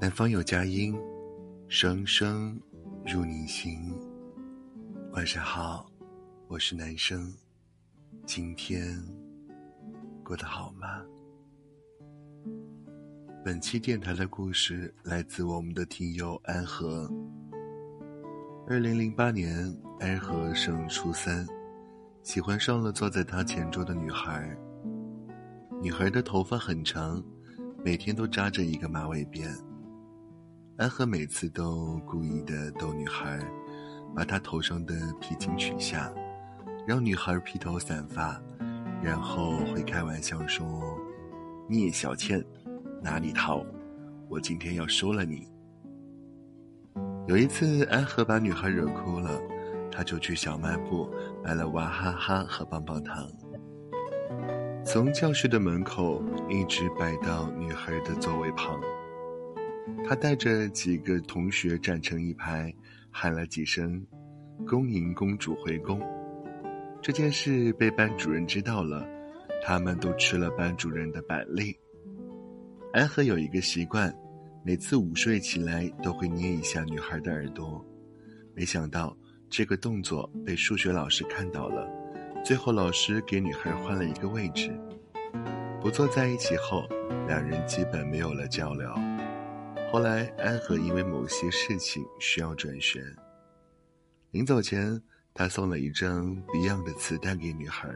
南方有佳音，声声入你心。晚上好，我是男生，今天过得好吗？本期电台的故事来自我们的听友安和。二零零八年，安和升初三，喜欢上了坐在他前桌的女孩。女孩的头发很长，每天都扎着一个马尾辫。安和每次都故意的逗女孩，把她头上的披巾取下，让女孩披头散发，然后会开玩笑说：“聂小倩，哪里逃？我今天要收了你。”有一次，安和把女孩惹哭了，他就去小卖部买了娃哈哈和棒棒糖，从教室的门口一直摆到女孩的座位旁。他带着几个同学站成一排，喊了几声“恭迎公主回宫”。这件事被班主任知道了，他们都吃了班主任的板栗。安和有一个习惯，每次午睡起来都会捏一下女孩的耳朵。没想到这个动作被数学老师看到了，最后老师给女孩换了一个位置。不坐在一起后，两人基本没有了交流。后来，安和因为某些事情需要转学。临走前，他送了一张 Beyond 的磁带给女孩，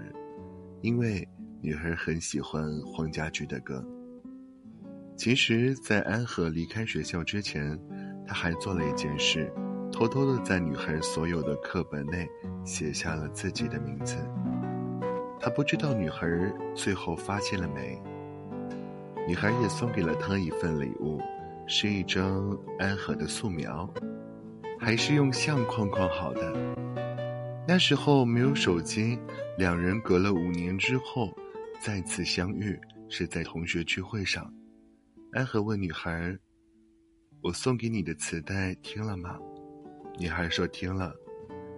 因为女孩很喜欢黄家驹的歌。其实，在安和离开学校之前，他还做了一件事，偷偷的在女孩所有的课本内写下了自己的名字。他不知道女孩最后发现了没。女孩也送给了他一份礼物。是一张安和的素描，还是用相框框好的。那时候没有手机，两人隔了五年之后再次相遇，是在同学聚会上。安和问女孩：“我送给你的磁带听了吗？”女孩说：“听了。”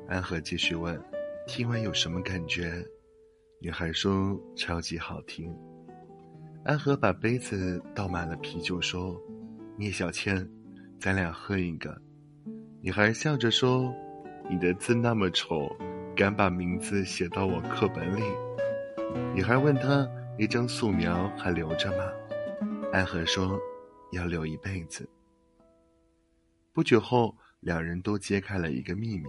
安和继续问：“听完有什么感觉？”女孩说：“超级好听。”安和把杯子倒满了啤酒，说。聂小倩，咱俩喝一个。女孩笑着说：“你的字那么丑，敢把名字写到我课本里？”女孩问他：“那张素描还留着吗？”安和说：“要留一辈子。”不久后，两人都揭开了一个秘密。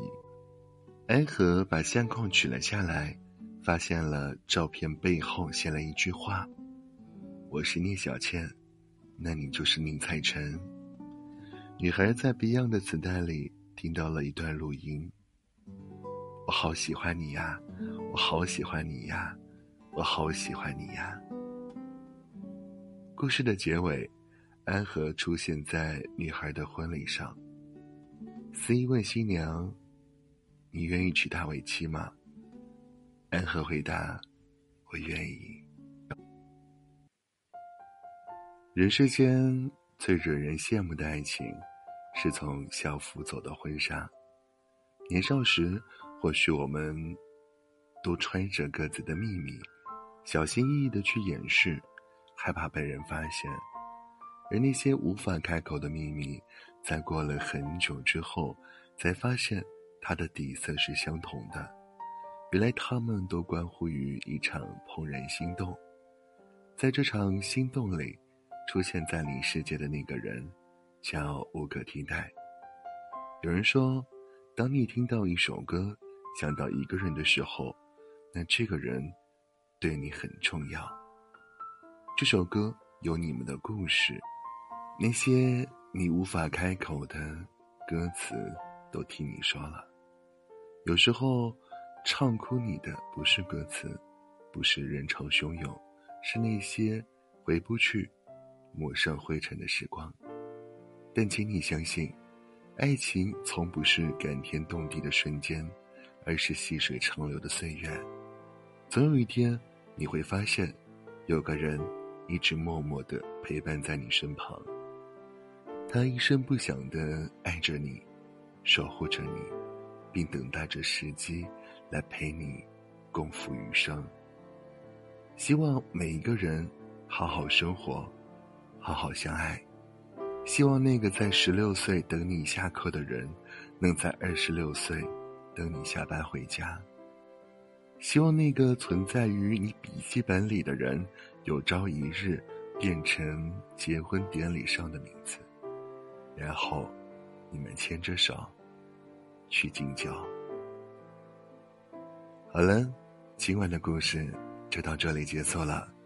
安和把相框取了下来，发现了照片背后写了一句话：“我是聂小倩。”那你就是宁采臣。女孩在 Beyond 的磁带里听到了一段录音。我好喜欢你呀，我好喜欢你呀，我好喜欢你呀。故事的结尾，安和出现在女孩的婚礼上。司仪问新娘：“你愿意娶她为妻吗？”安和回答：“我愿意。”人世间最惹人羡慕的爱情，是从校服走到婚纱。年少时，或许我们都揣着各自的秘密，小心翼翼的去掩饰，害怕被人发现。而那些无法开口的秘密，在过了很久之后，才发现它的底色是相同的。原来，他们都关乎于一场怦然心动。在这场心动里。出现在你世界的那个人，叫无可替代。有人说，当你听到一首歌，想到一个人的时候，那这个人对你很重要。这首歌有你们的故事，那些你无法开口的歌词，都听你说了。有时候，唱哭你的不是歌词，不是人潮汹涌，是那些回不去。抹上灰尘的时光，但请你相信，爱情从不是感天动地的瞬间，而是细水长流的岁月。总有一天，你会发现，有个人一直默默的陪伴在你身旁。他一声不响的爱着你，守护着你，并等待着时机来陪你共赴余生。希望每一个人好好生活。好好相爱，希望那个在十六岁等你下课的人，能在二十六岁等你下班回家。希望那个存在于你笔记本里的人，有朝一日变成结婚典礼上的名字，然后你们牵着手去敬酒。好了，今晚的故事就到这里结束了。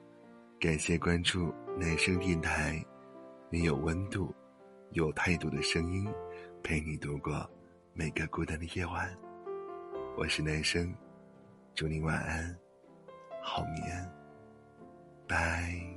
感谢关注男生电台，你有温度、有态度的声音，陪你度过每个孤单的夜晚。我是男生。祝你晚安，好眠，拜。